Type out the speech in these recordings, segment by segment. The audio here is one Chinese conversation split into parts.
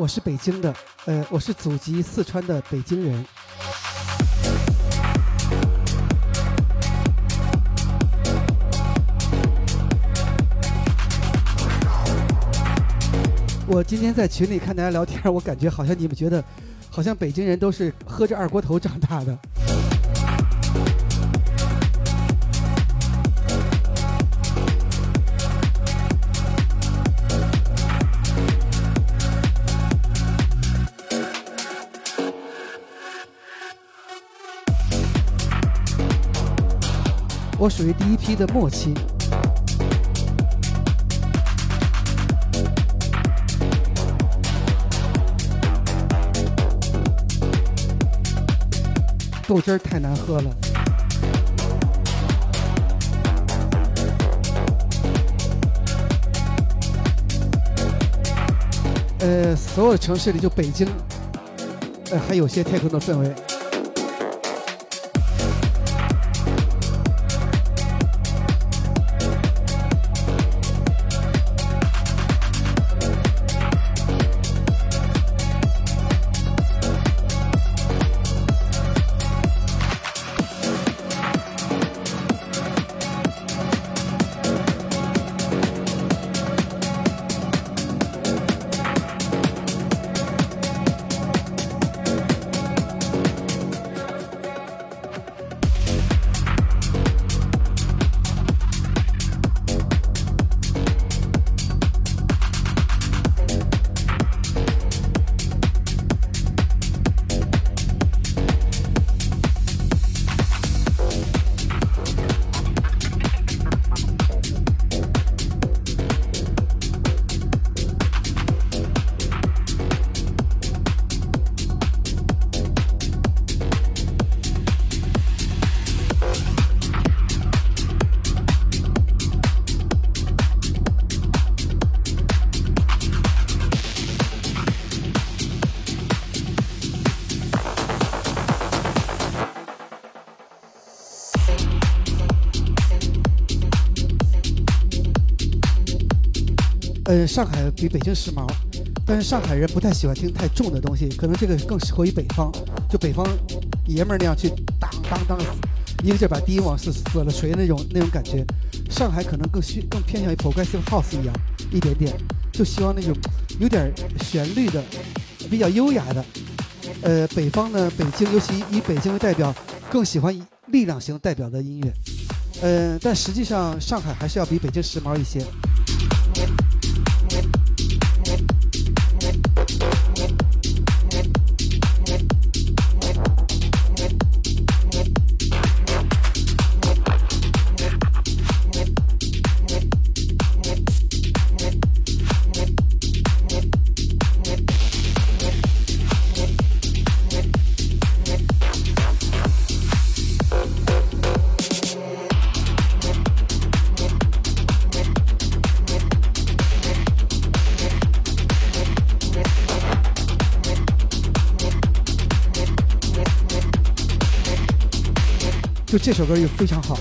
我是北京的，呃，我是祖籍四川的北京人。我今天在群里看大家聊天，我感觉好像你们觉得，好像北京人都是喝着二锅头长大的。我属于第一批的末期。豆汁儿太难喝了。呃，所有城市里就北京，呃，还有些 techno 的氛围。呃，上海比北京时髦，但是上海人不太喜欢听太重的东西，可能这个更适合于北方，就北方爷们儿那样去当当当，一个劲儿把低音往死死了锤那种那种感觉。上海可能更需更偏向于 progressive house 一样，一点点，就希望那种有点旋律的，比较优雅的。呃，北方呢，北京尤其以北京为代表，更喜欢力量型代表的音乐。呃，但实际上上海还是要比北京时髦一些。这首歌又非常好。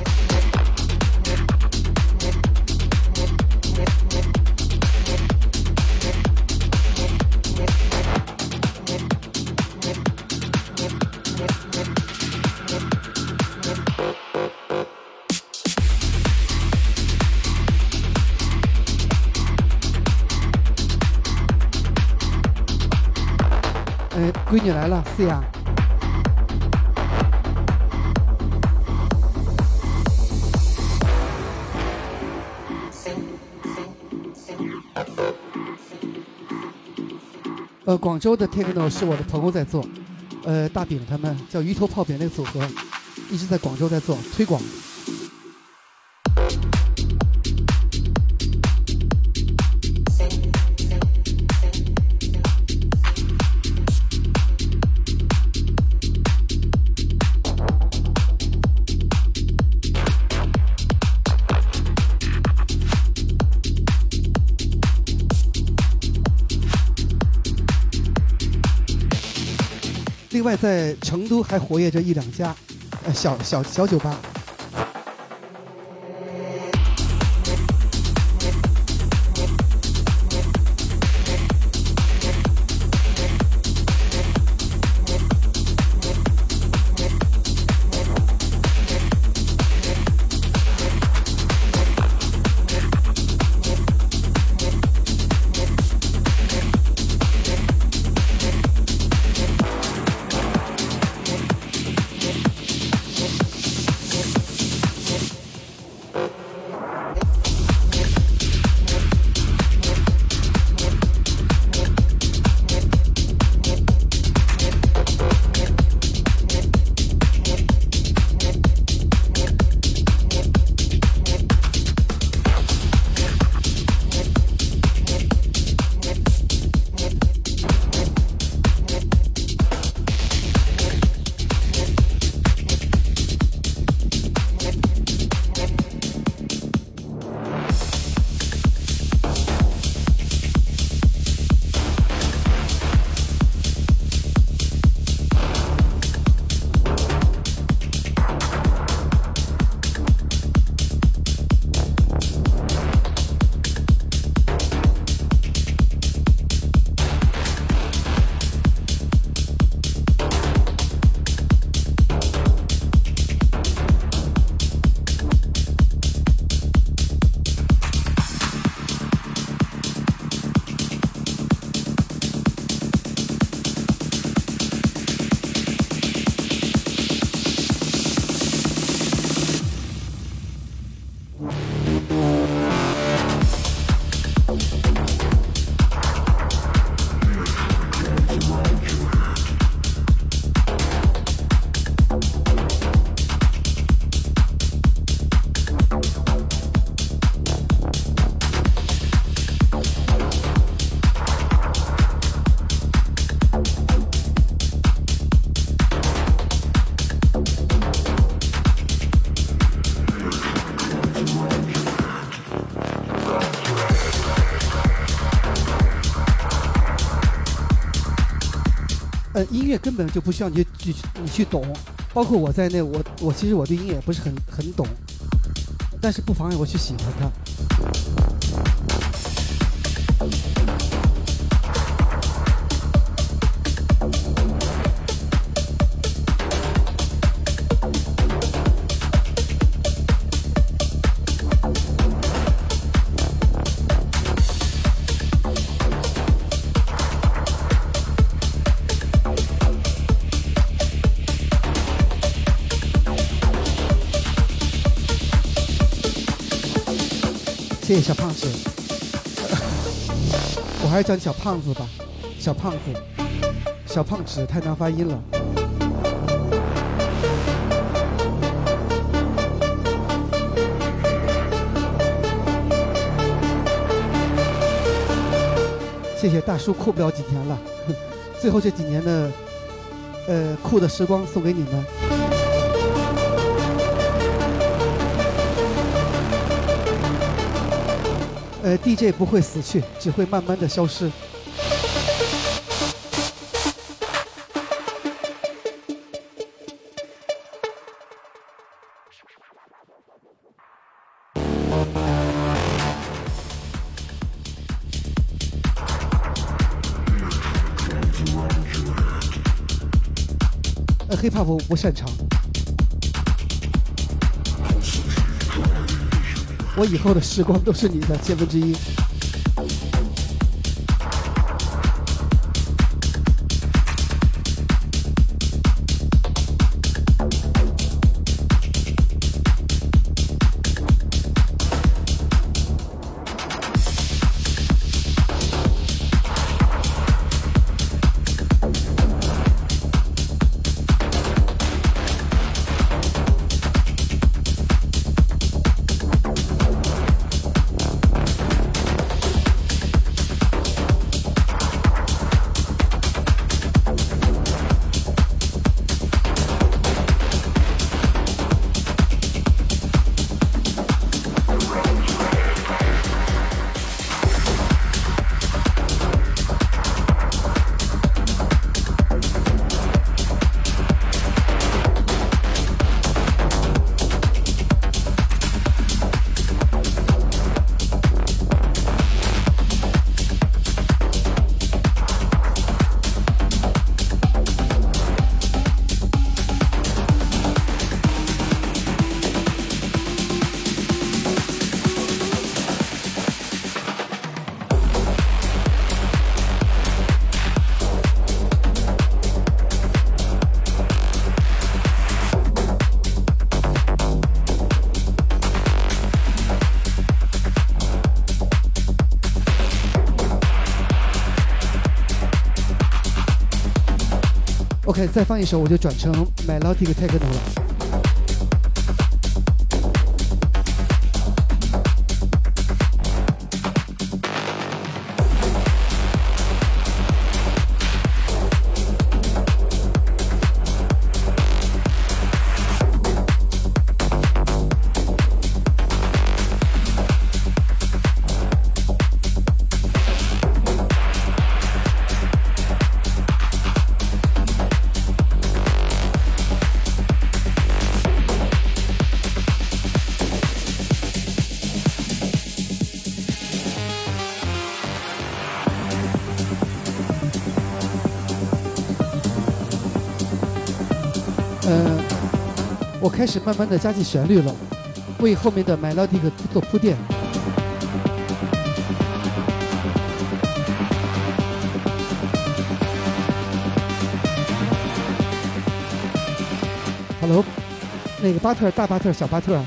哎，闺女来了，思雅。呃，广州的 techno 是我的朋友在做，呃，大饼他们叫鱼头泡饼那个组合，一直在广州在做推广。在成都还活跃着一两家，呃，小小小酒吧。音乐根本就不需要你去你去懂，包括我在内，我我其实我对音乐也不是很很懂，但是不妨碍我去喜欢它。谢谢小胖子，我还是叫你小胖子吧，小胖子，小胖子太难发音了。谢谢大叔酷不了几年了，最后这几年的，呃，酷的时光送给你们。呃，DJ 不会死去，只会慢慢的消失。呃，hiphop 不不擅长。我以后的时光都是你的千分之一。再放一首，我就转成 melodic techno 了。开始慢慢的加进旋律了，为后面的 melodic 做铺垫。Hello，那个巴特大巴特小巴特。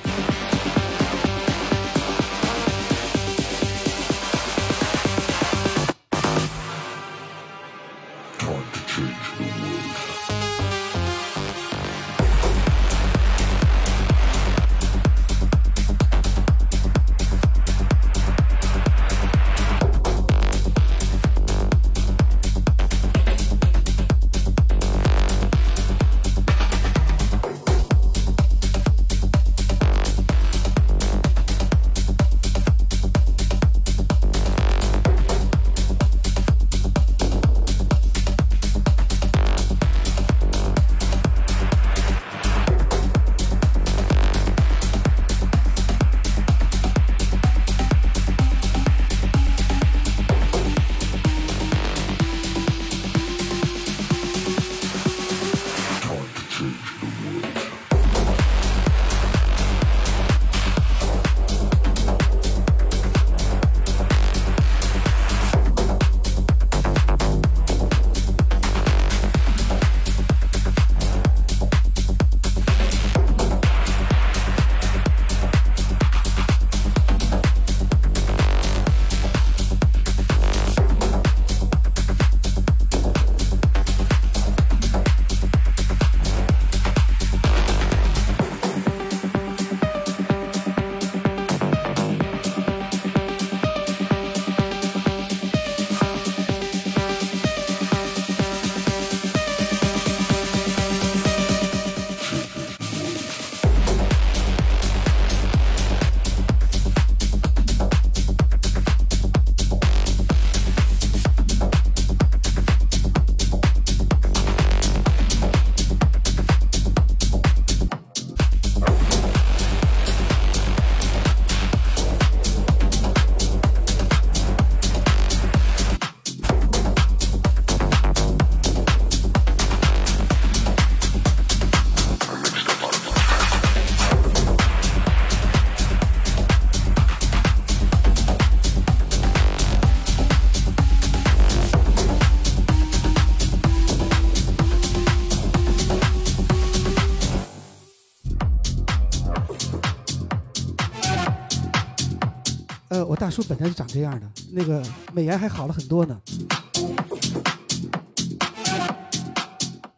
本来就长这样的，那个美颜还好了很多呢。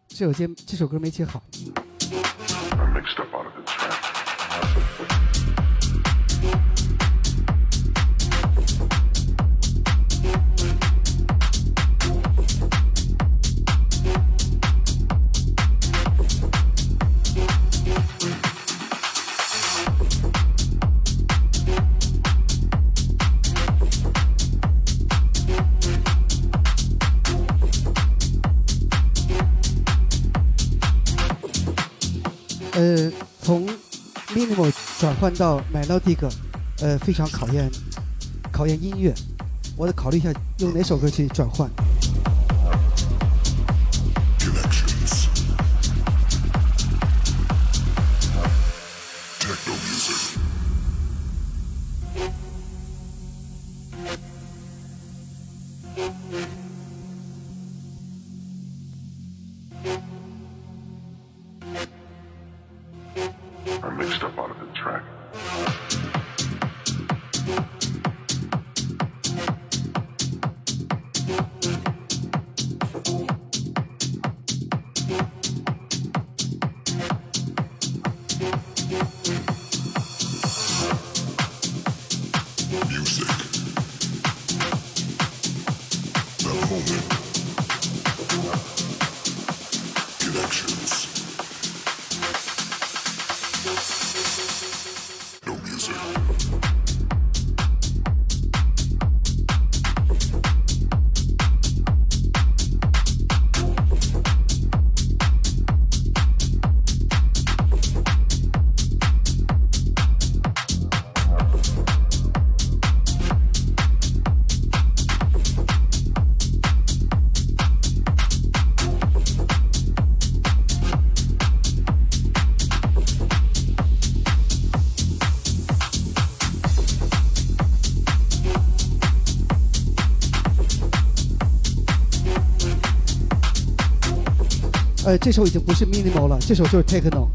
这首接这首歌没接好。换到 melodic，呃，非常考验考验音乐。我得考虑一下用哪首歌去转换。这首已经不是 minimal 了，这首就是 techno。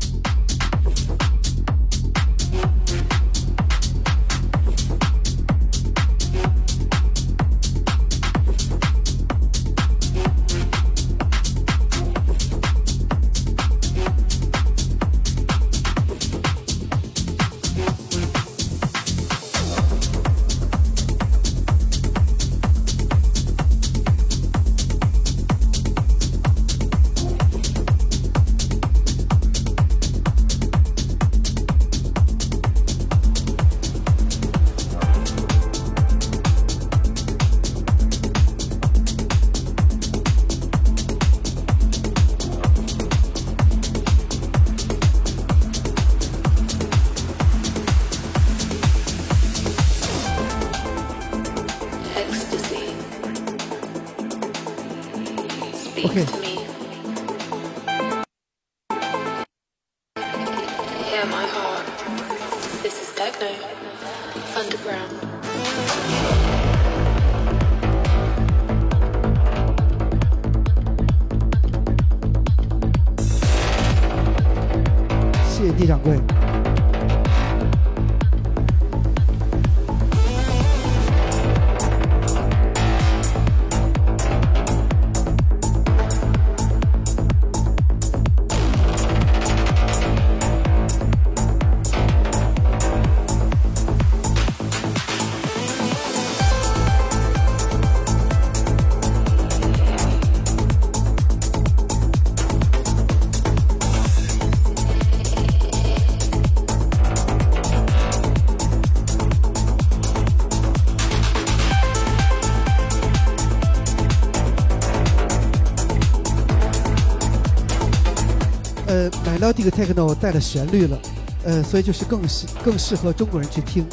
这个 techno 带了旋律了，呃，所以就是更适更适合中国人去听。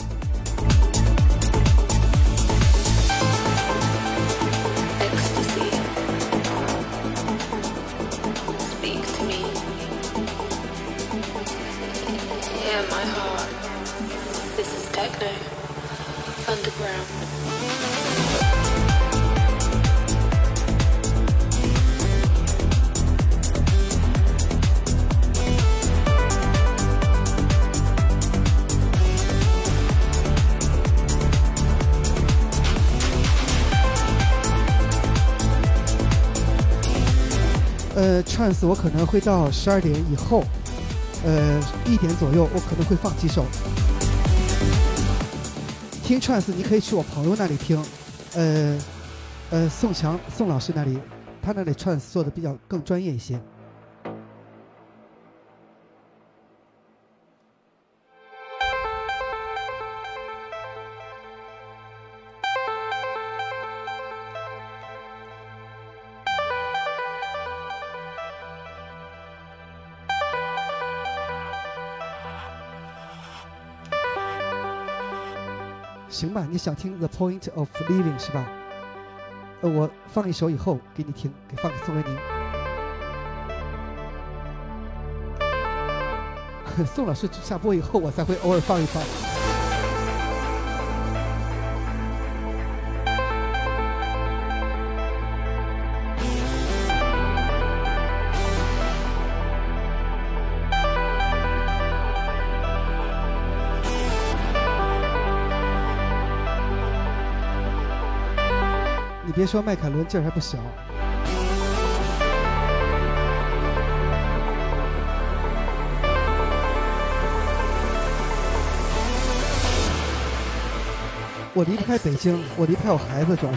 ，trance 我可能会到十二点以后，呃，一点左右我可能会放几首。听 trance 你可以去我朋友那里听，呃，呃，宋强宋老师那里，他那里 trance 做的比较更专业一些。行吧，你想听 The Point of Living 是吧？呃，我放一首以后给你听，给放送给您。宋老师下播以后，我才会偶尔放一放。别说迈凯伦劲儿还不小，我离不开北京，我离不开我孩子，主要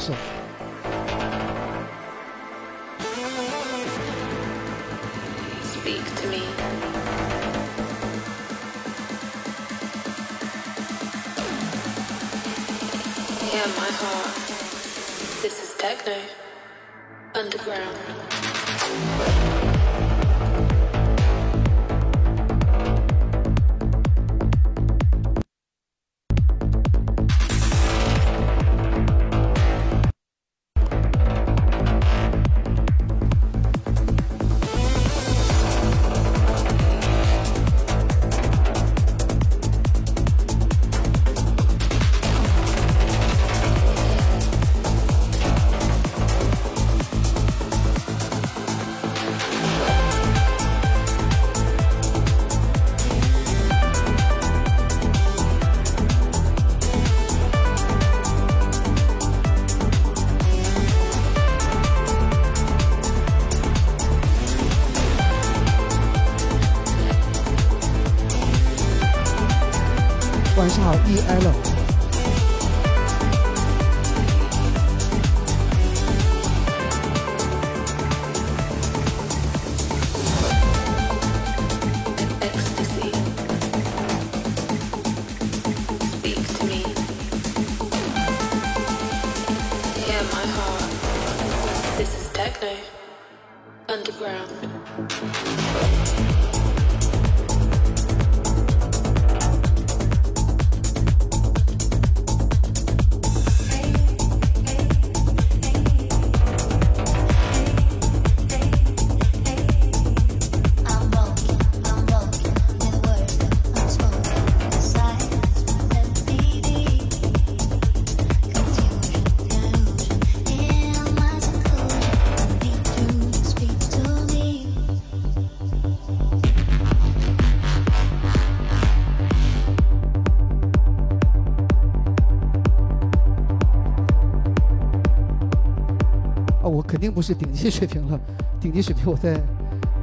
定不是顶级水平了，顶级水平我在，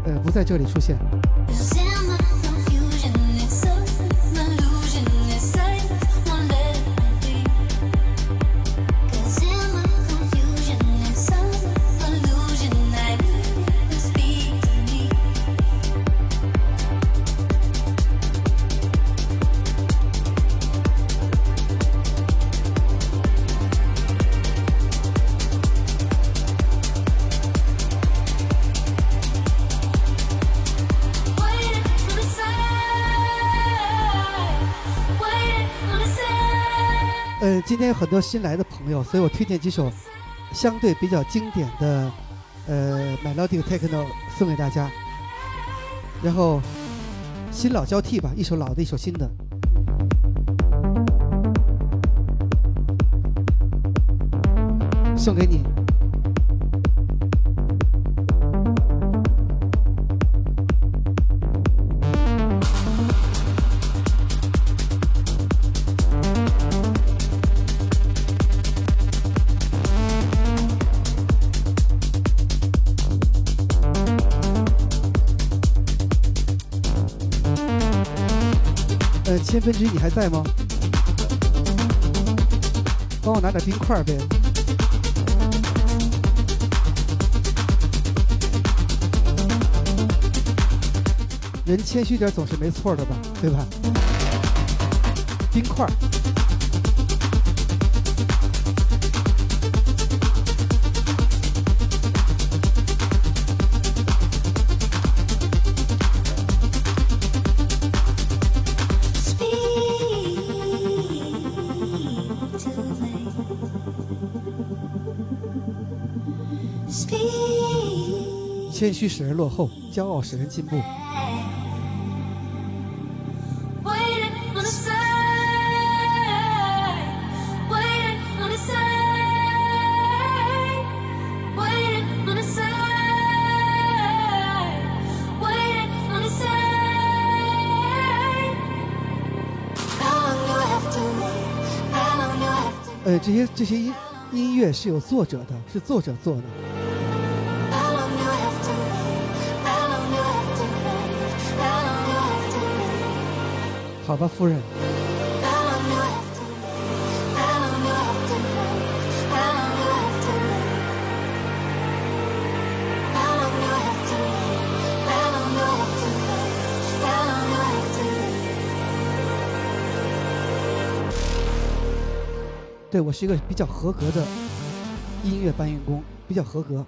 呃，不在这里出现。很多新来的朋友，所以我推荐几首相对比较经典的呃 melodic techno 送给大家。然后新老交替吧，一首老的，一首新的，送给你。千分之一你还在吗？帮我拿点冰块呗。人谦虚点总是没错的吧，对吧？冰块。谦虚使人落后，骄傲使人进步。呃，这些这些音音乐是有作者的，是作者做的。好吧，夫人。对我是一个比较合格的音乐搬运工，比较合格。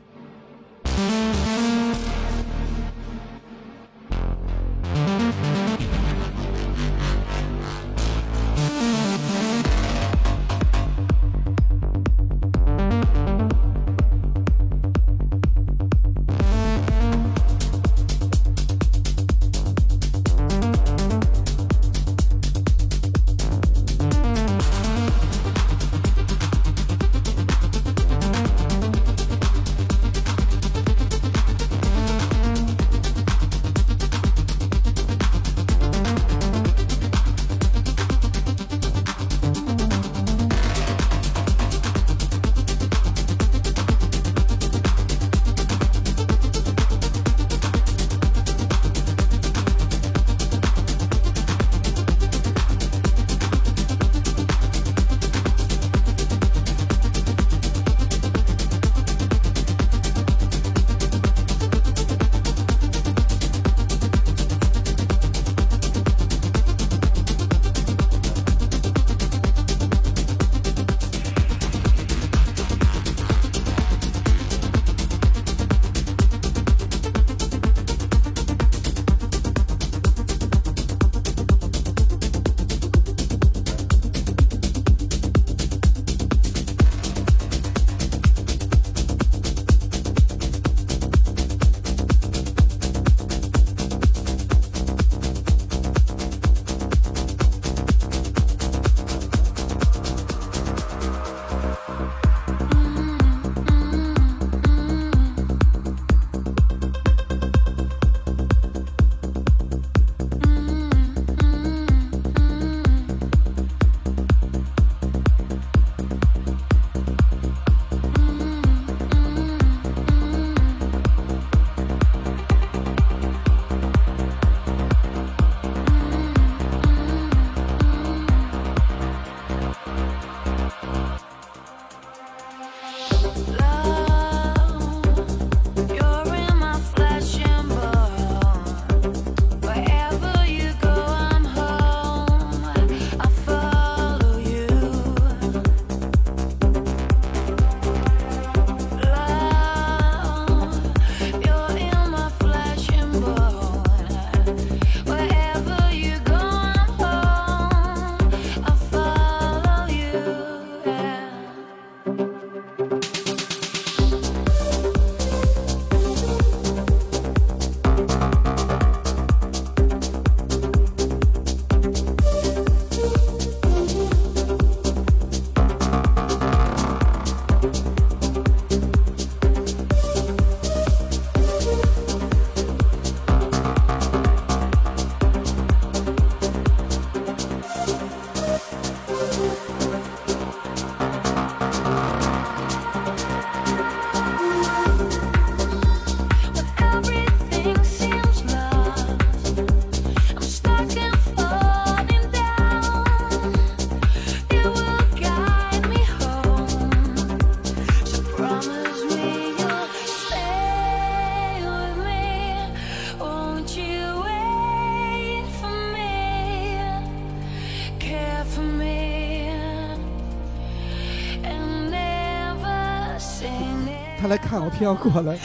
他来看我，偏要过来。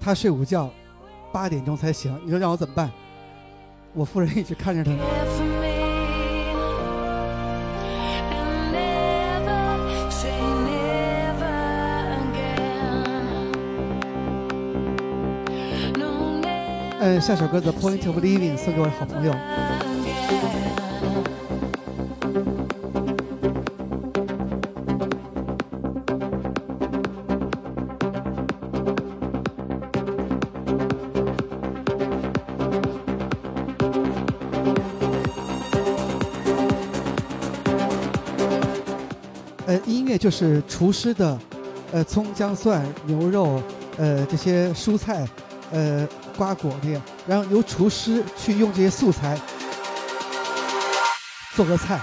他睡午觉，八点钟才醒。你说让我怎么办？我夫人一直看着他。呃，下首歌《The Point of Living》送给我的好朋友。就是厨师的，呃，葱姜蒜牛肉，呃，这些蔬菜，呃。瓜果的，然后由厨师去用这些素材做个菜。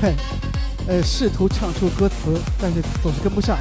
在，呃，试图唱出歌词，但是总是跟不上。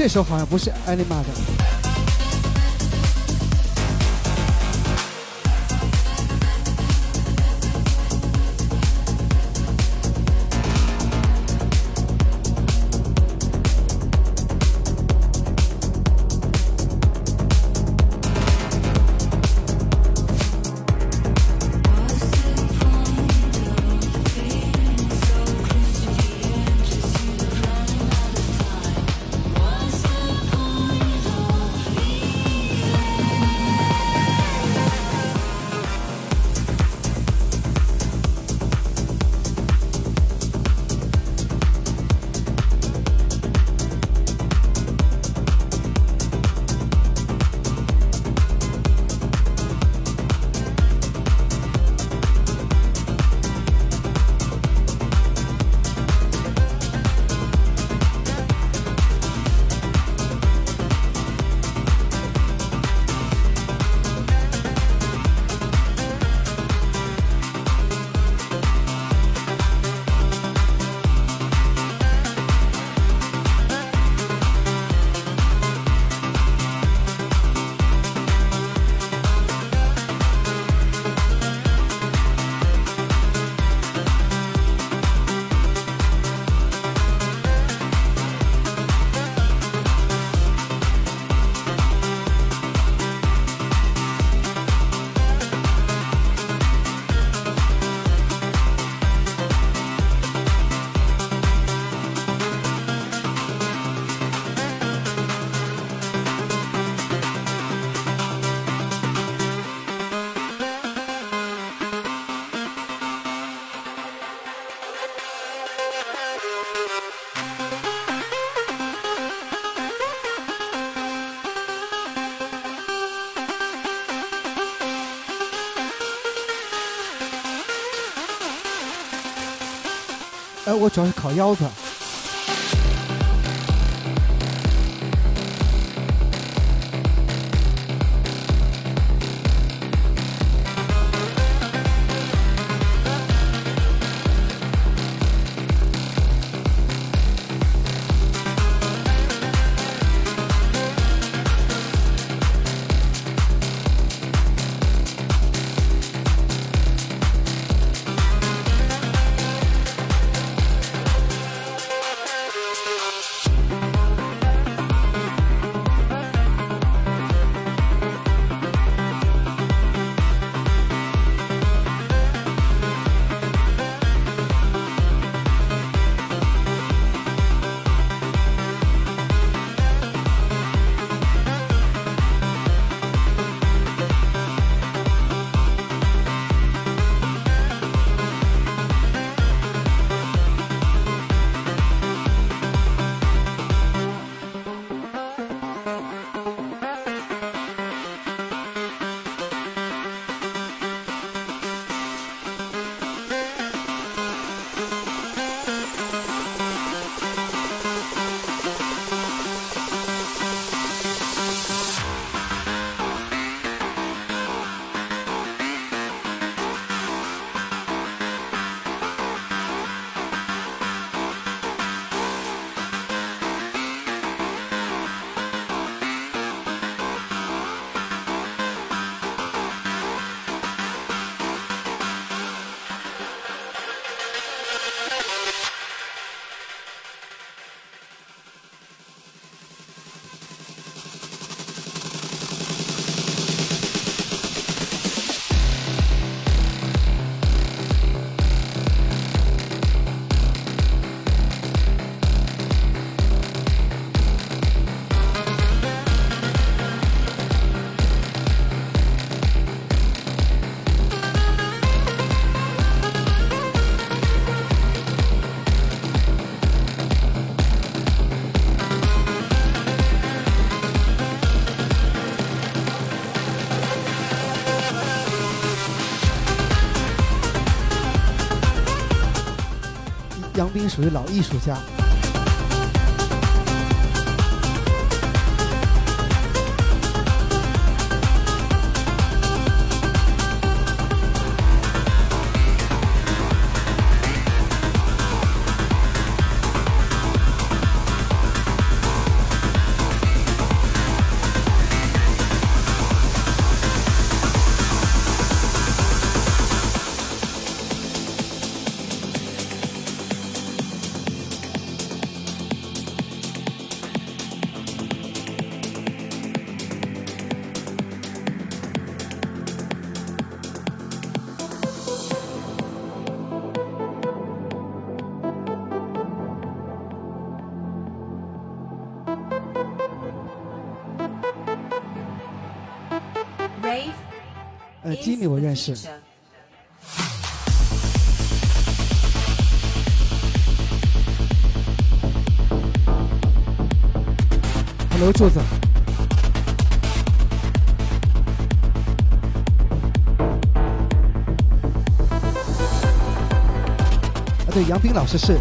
这首好像不是艾丽玛的。哎我主要是烤腰子。冰属于老艺术家。吉米我认识。Hello，柱子。啊，对，杨斌老师是。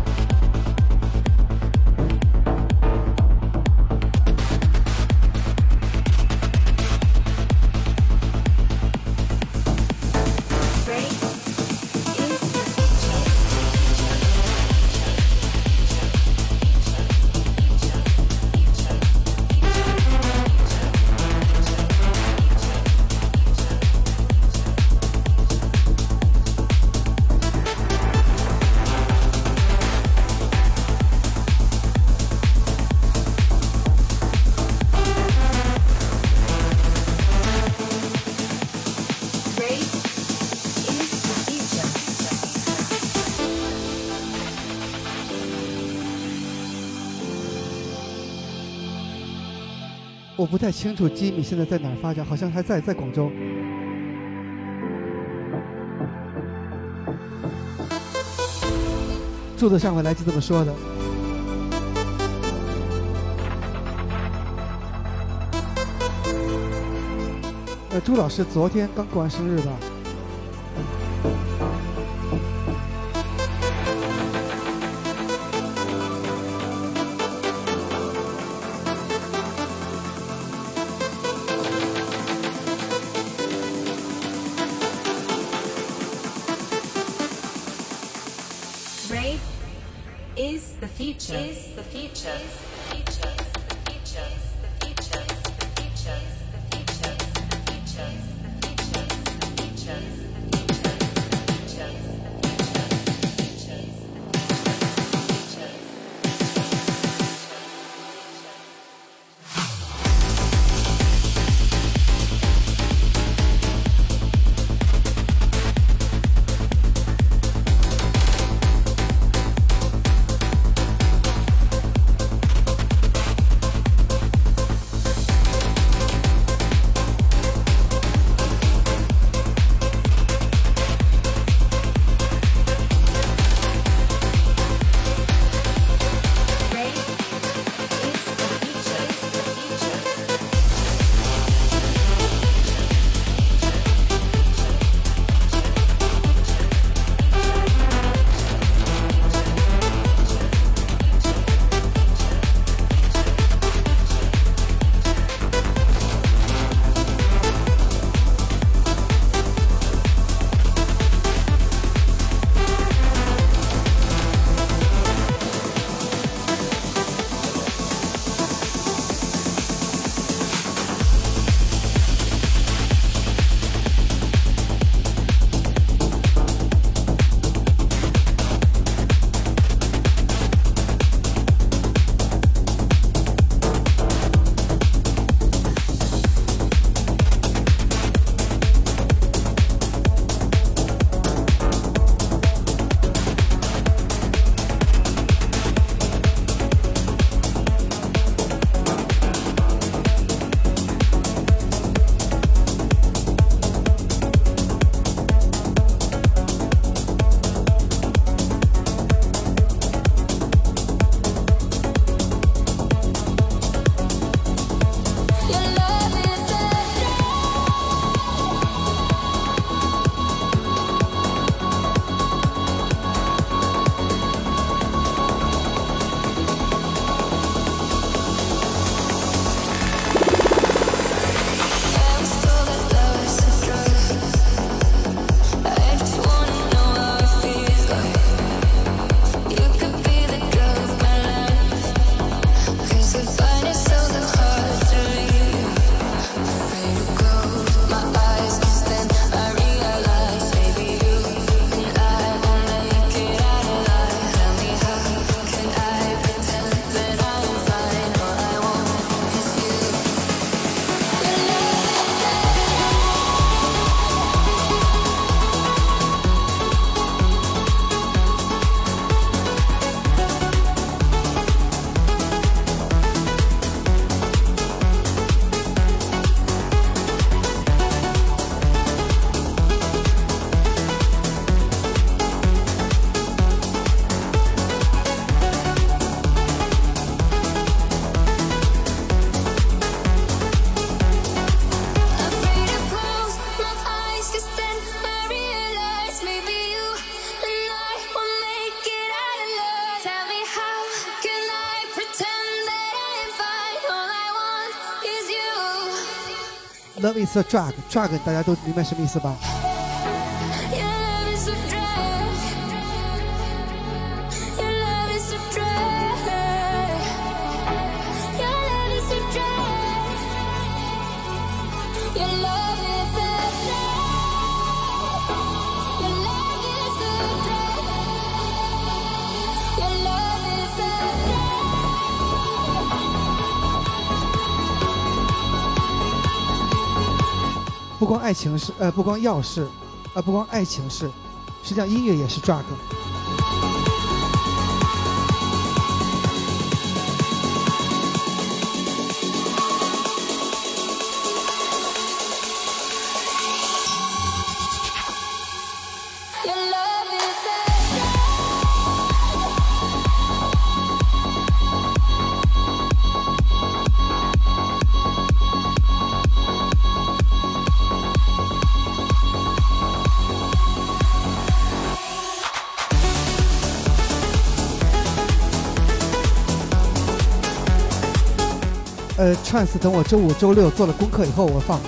不太清楚吉米现在在哪儿发展，好像还在在广州。柱子上回来就这么说的。呃，朱老师昨天刚过完生日吧？Love is a drug，drug 大家都明白什么意思吧？光爱情是，呃，不光药是，呃，不光爱情是，实际上音乐也是 drug。，trance 等我周五、周六做了功课以后，我放。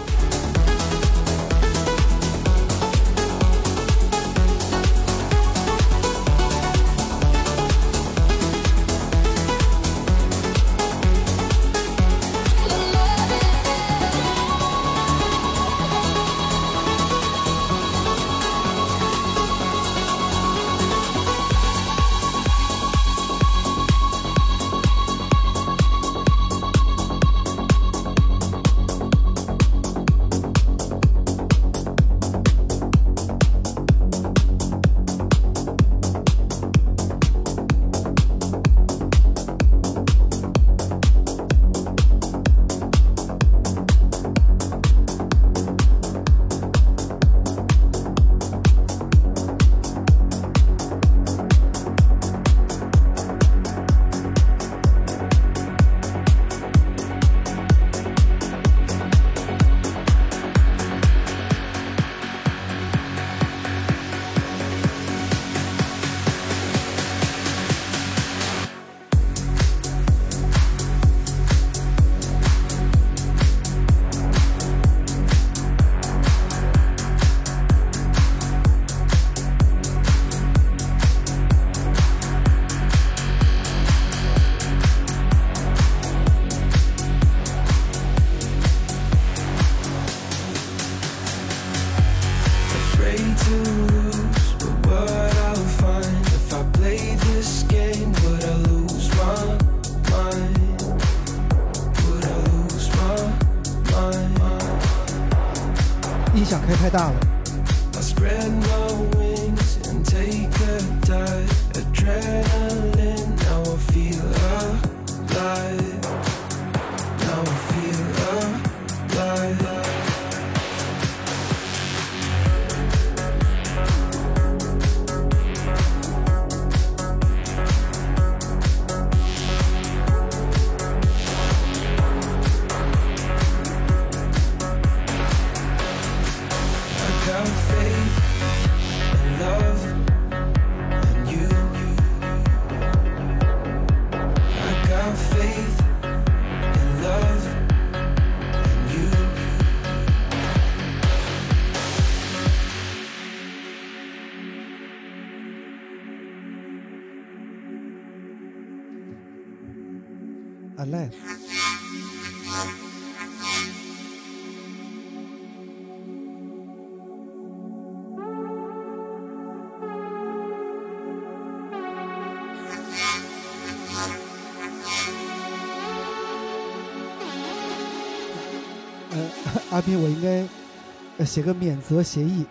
我应该写个免责协议。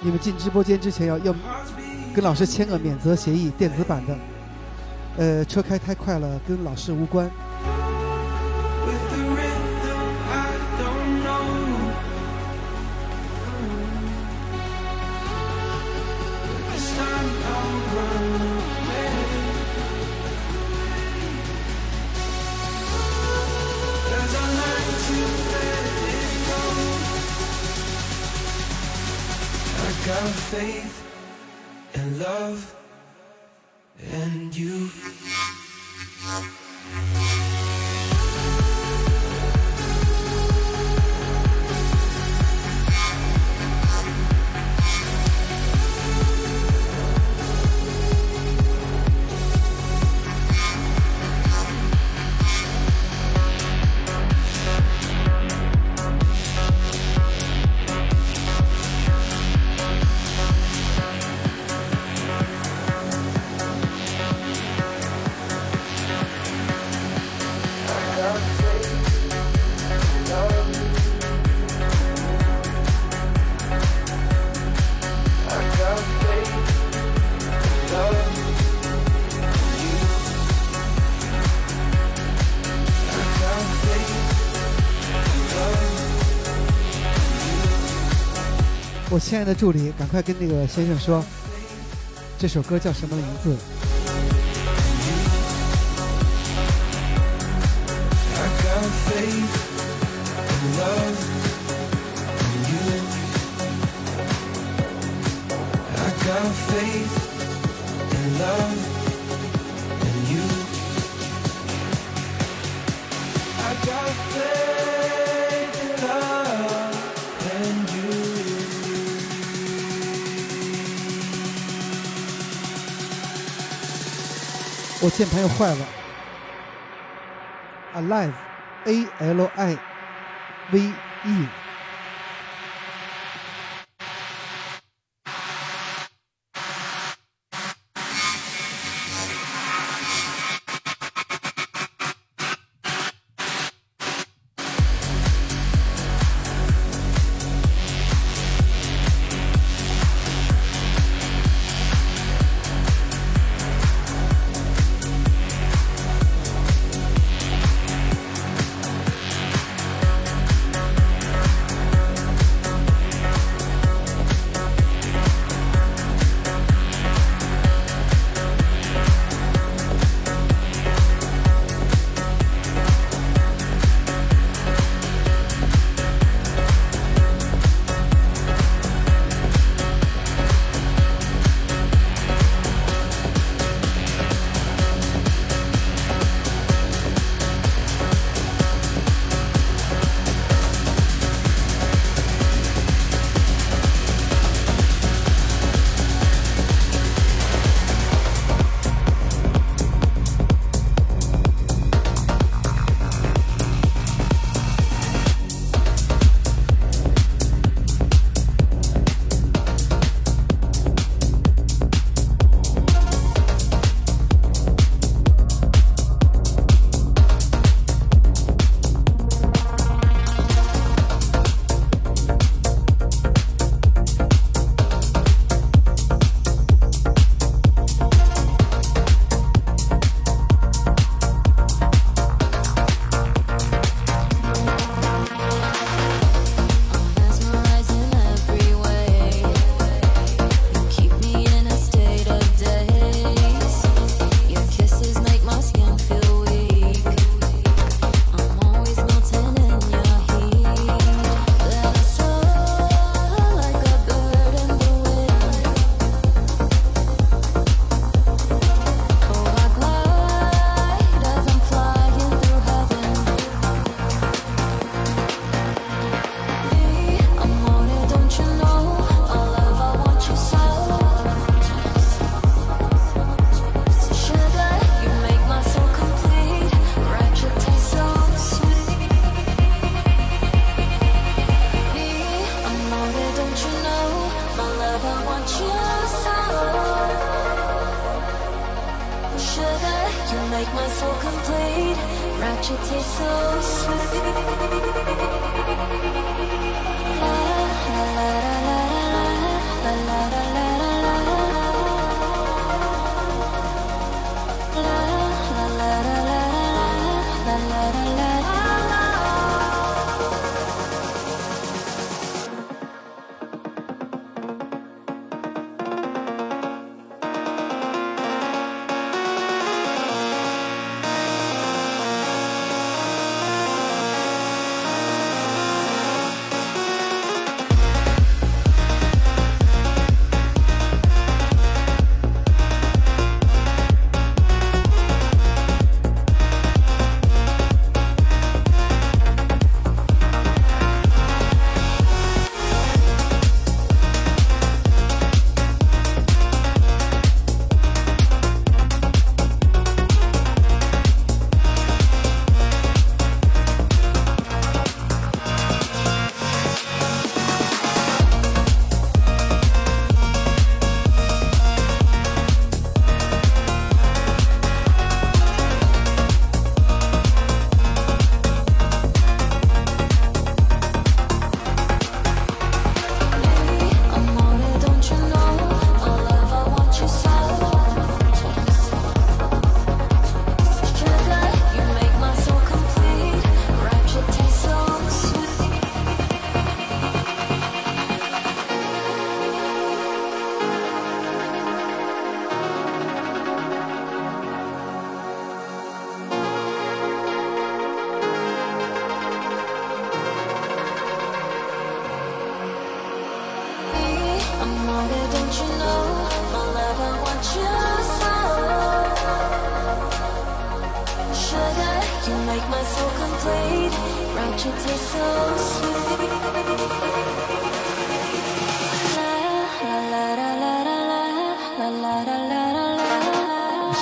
你们进直播间之前要要跟老师签个免责协议，电子版的。呃，车开太快了，跟老师无关。亲爱的助理，赶快跟那个先生说，这首歌叫什么名字？我键盘又坏了。Alive，A L I V E。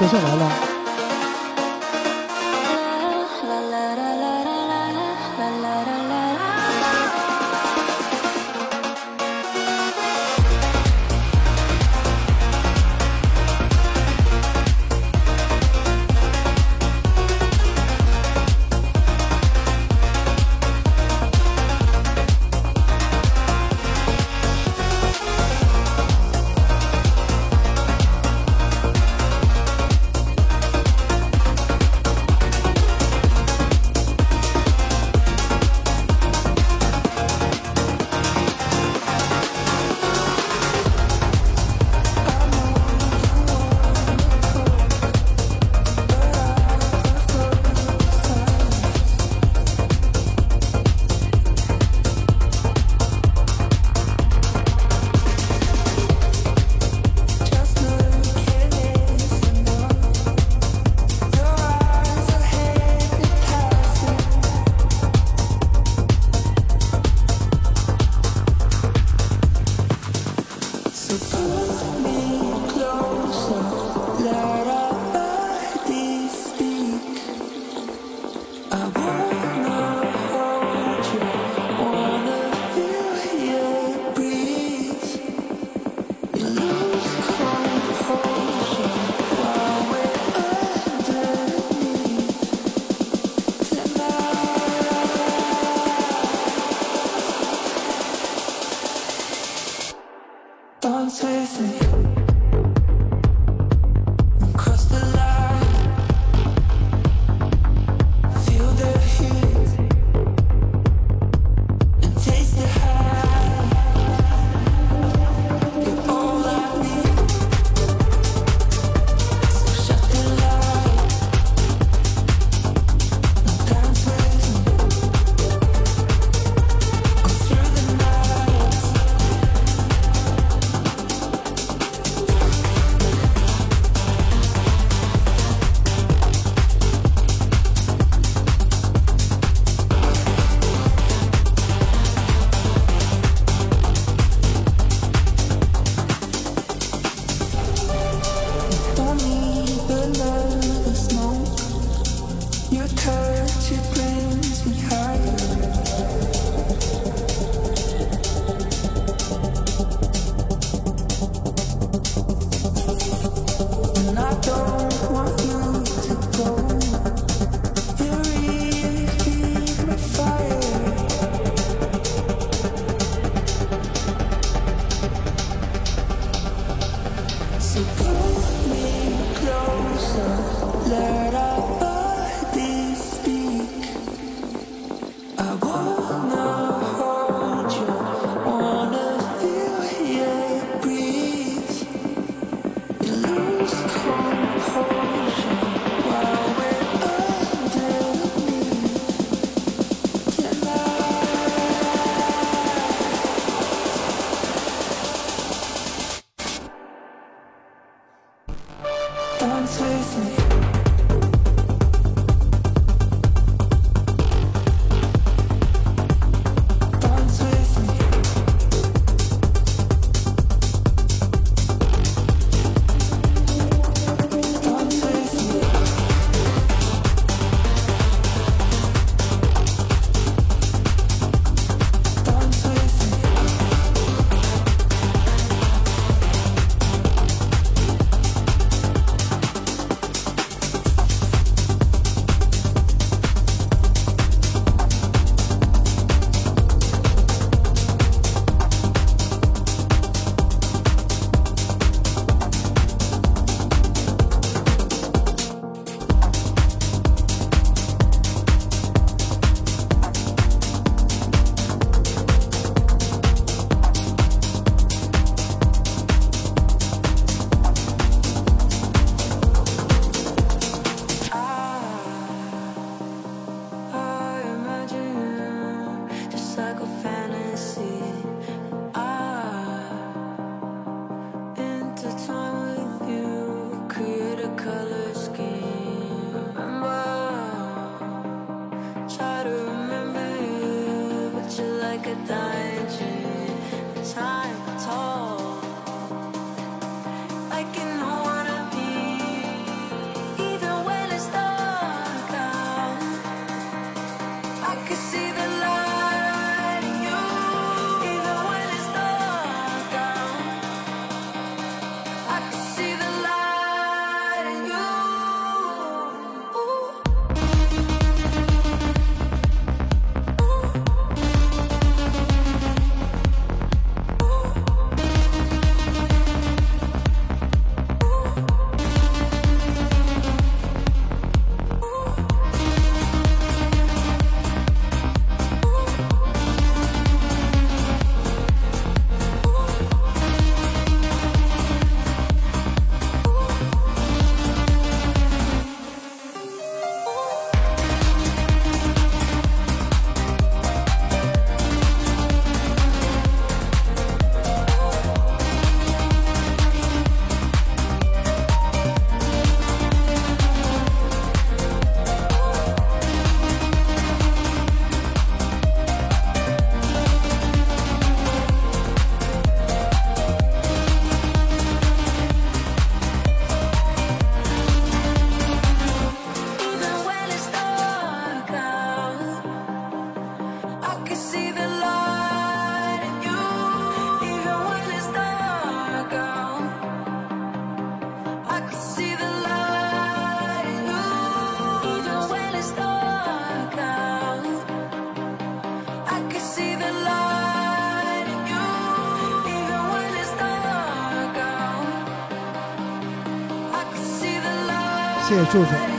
学校来了。就是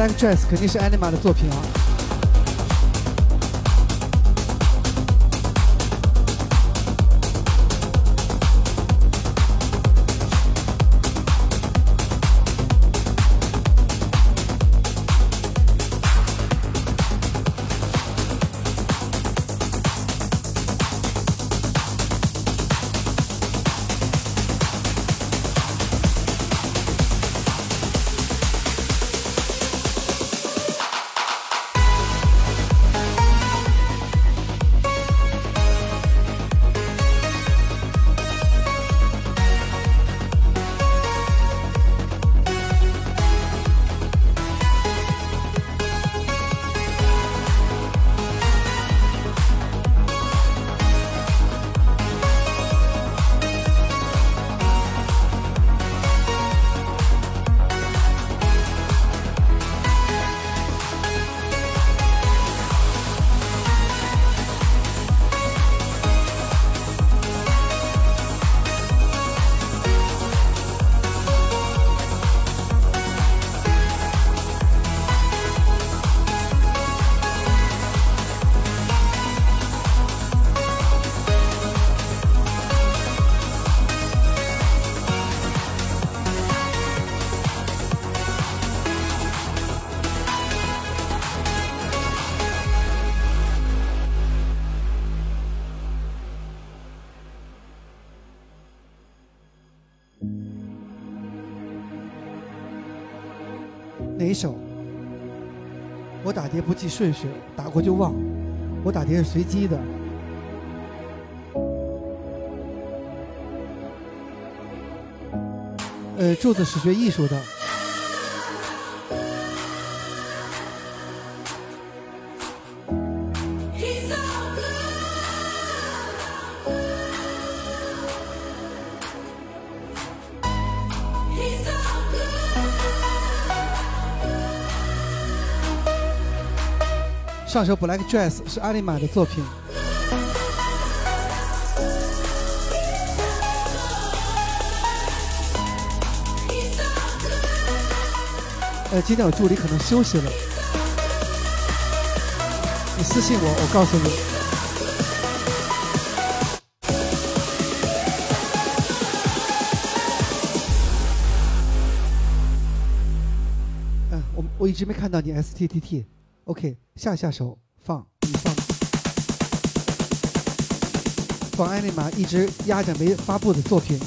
Black Dress 肯定是 Anima 的作品啊。碟不记顺序，打过就忘。我打碟是随机的。呃，柱子是学艺术的。上首《Black Dress》是阿里玛的作品。呃，今天我助理可能休息了，你私信我，我告诉你。嗯，我我一直没看到你 S T T T。OK，下下手放，你放，放艾丽玛一直压着没发布的作品。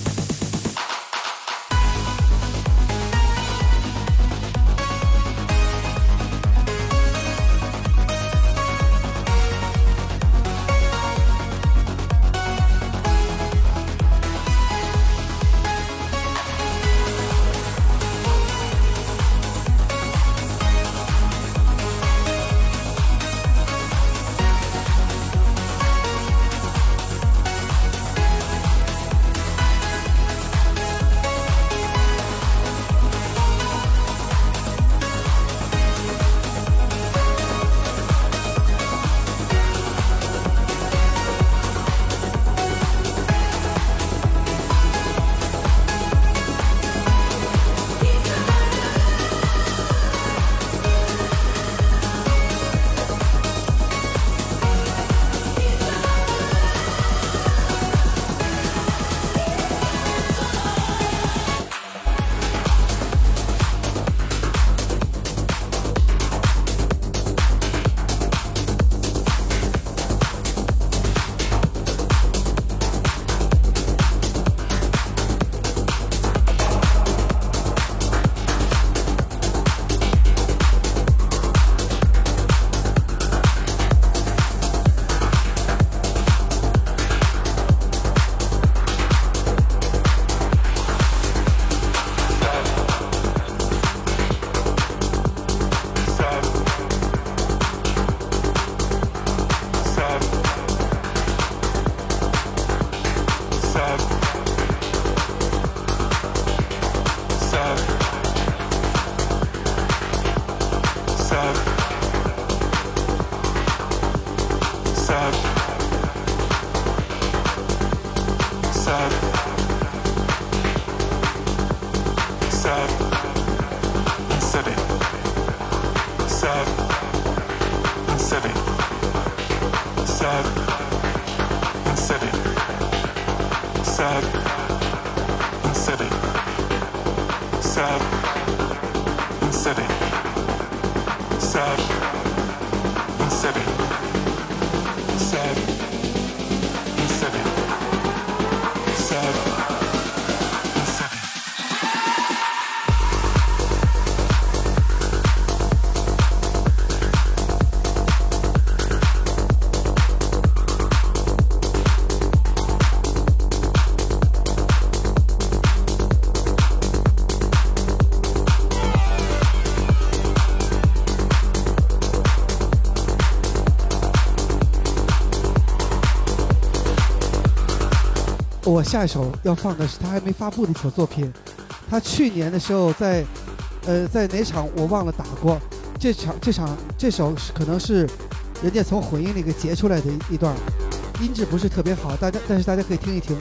我下一首要放的是他还没发布的一首作品，他去年的时候在，呃，在哪场我忘了打过，这场这场这首是可能是，人家从混音里给截出来的一段，音质不是特别好，大家但是大家可以听一听。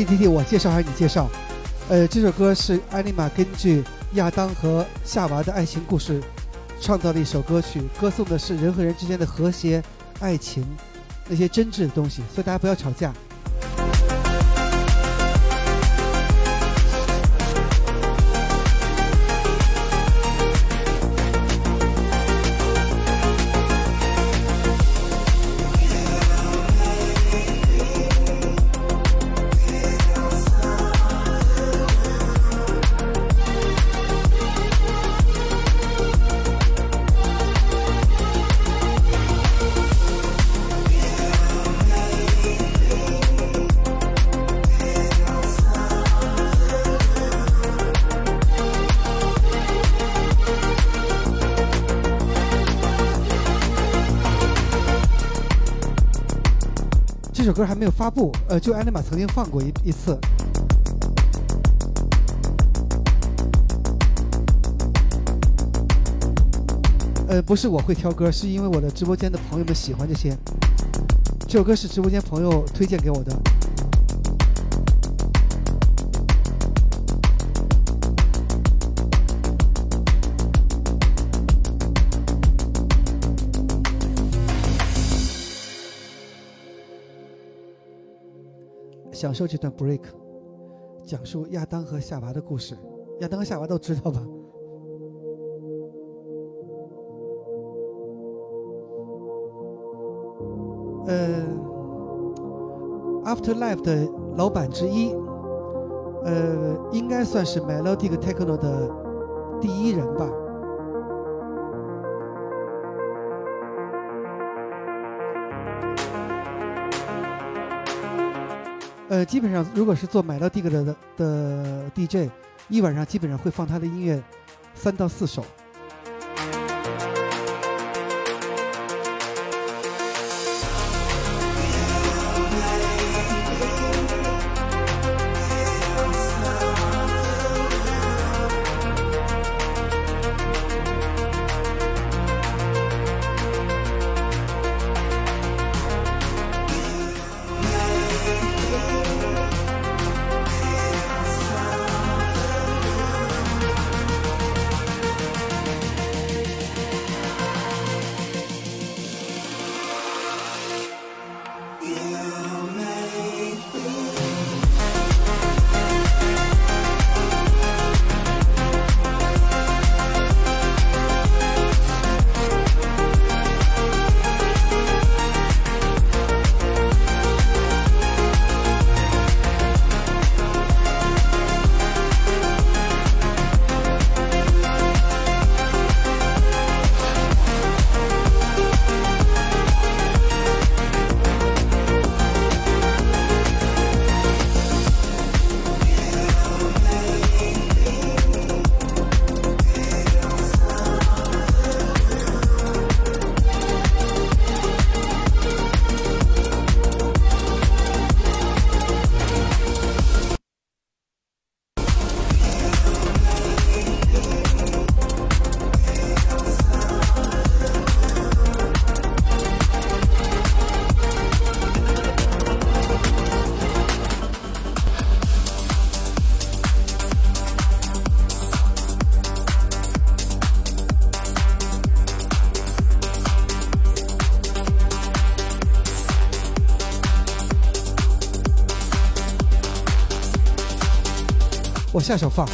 T T T，我介绍还是你介绍？呃，这首歌是艾丽玛根据亚当和夏娃的爱情故事创造的一首歌曲，歌颂的是人和人之间的和谐、爱情，那些真挚的东西。所以大家不要吵架。首歌还没有发布，呃，就艾尼玛曾经放过一一次。呃，不是我会挑歌，是因为我的直播间的朋友们喜欢这些。这首歌是直播间朋友推荐给我的。享受这段 break，讲述亚当和夏娃的故事。亚当和夏娃都知道吧？呃，Afterlife 的老板之一，呃，应该算是 Melodic Techno 的第一人吧。呃，基本上如果是做 Melodic 的的的 DJ，一晚上基本上会放他的音乐三到四首。下手放。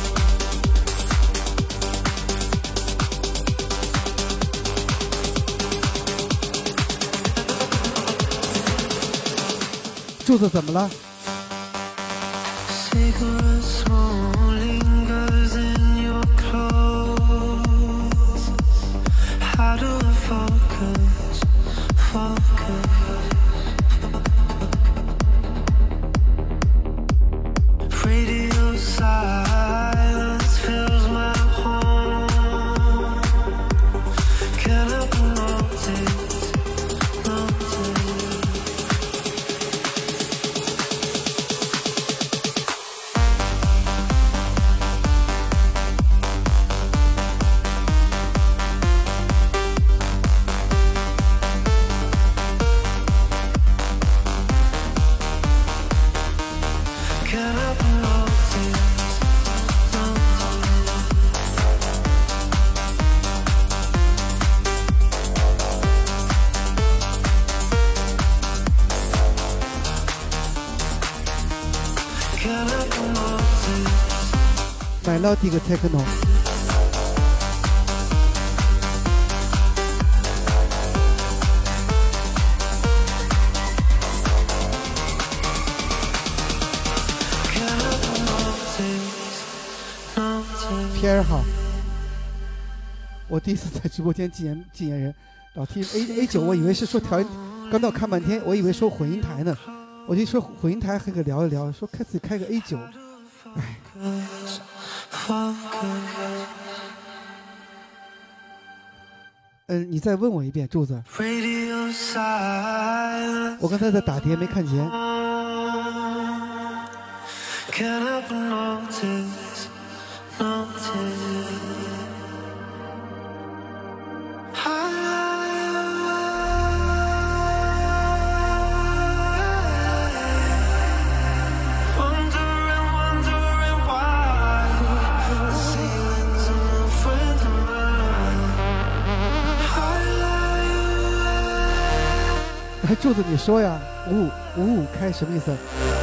柱子怎么了？Melodic techno。P R 好，我第一次在直播间禁言禁言人，老听 A A 九，我以为是说调音，刚到看半天，我以为说混音台呢，我就说混音台还可聊一聊，说开自己开个 A 九，嗯，你再问我一遍，柱子.我刚才在打碟没看见 help but notice, notice. 柱子你说呀，五五五五开什么意思？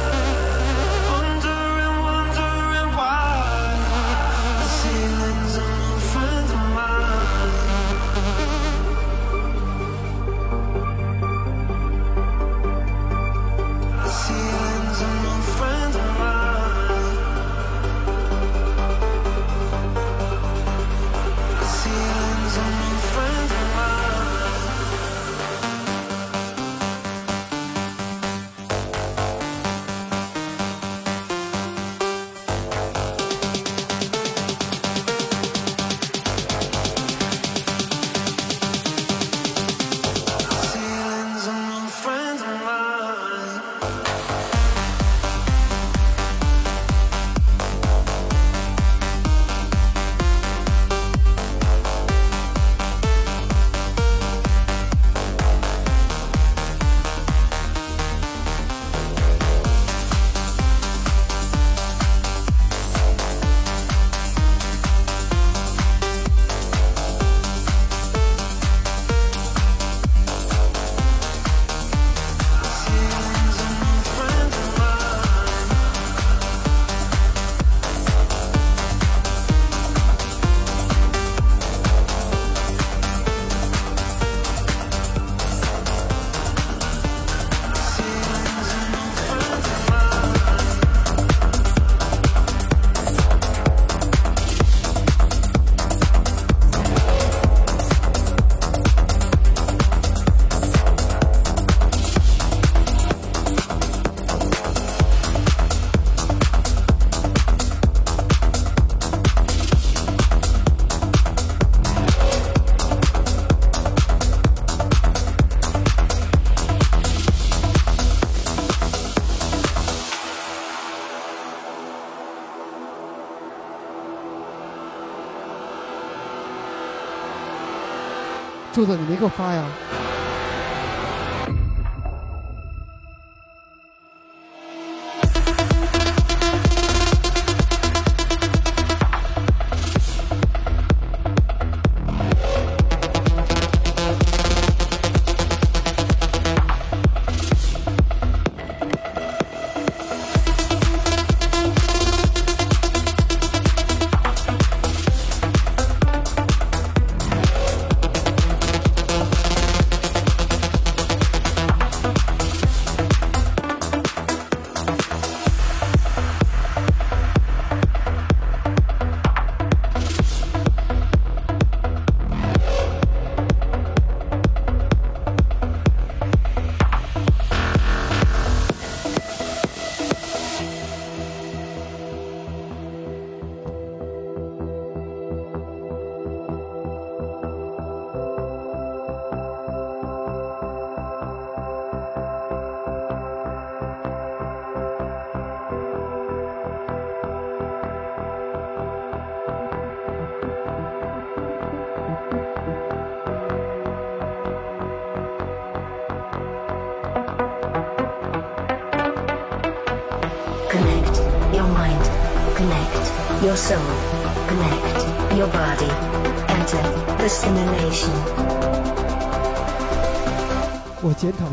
柱子你没给我发呀。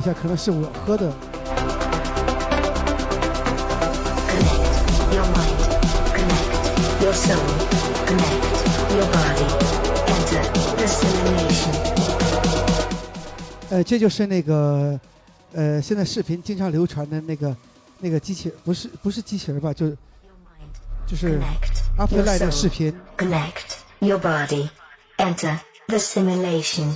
下，可能是我喝的。呃，这就是那个，呃，现在视频经常流传的那个那个机器人，不是不是机器人吧？就就是 Afterlife 的视频。connect your body, enter the simulation.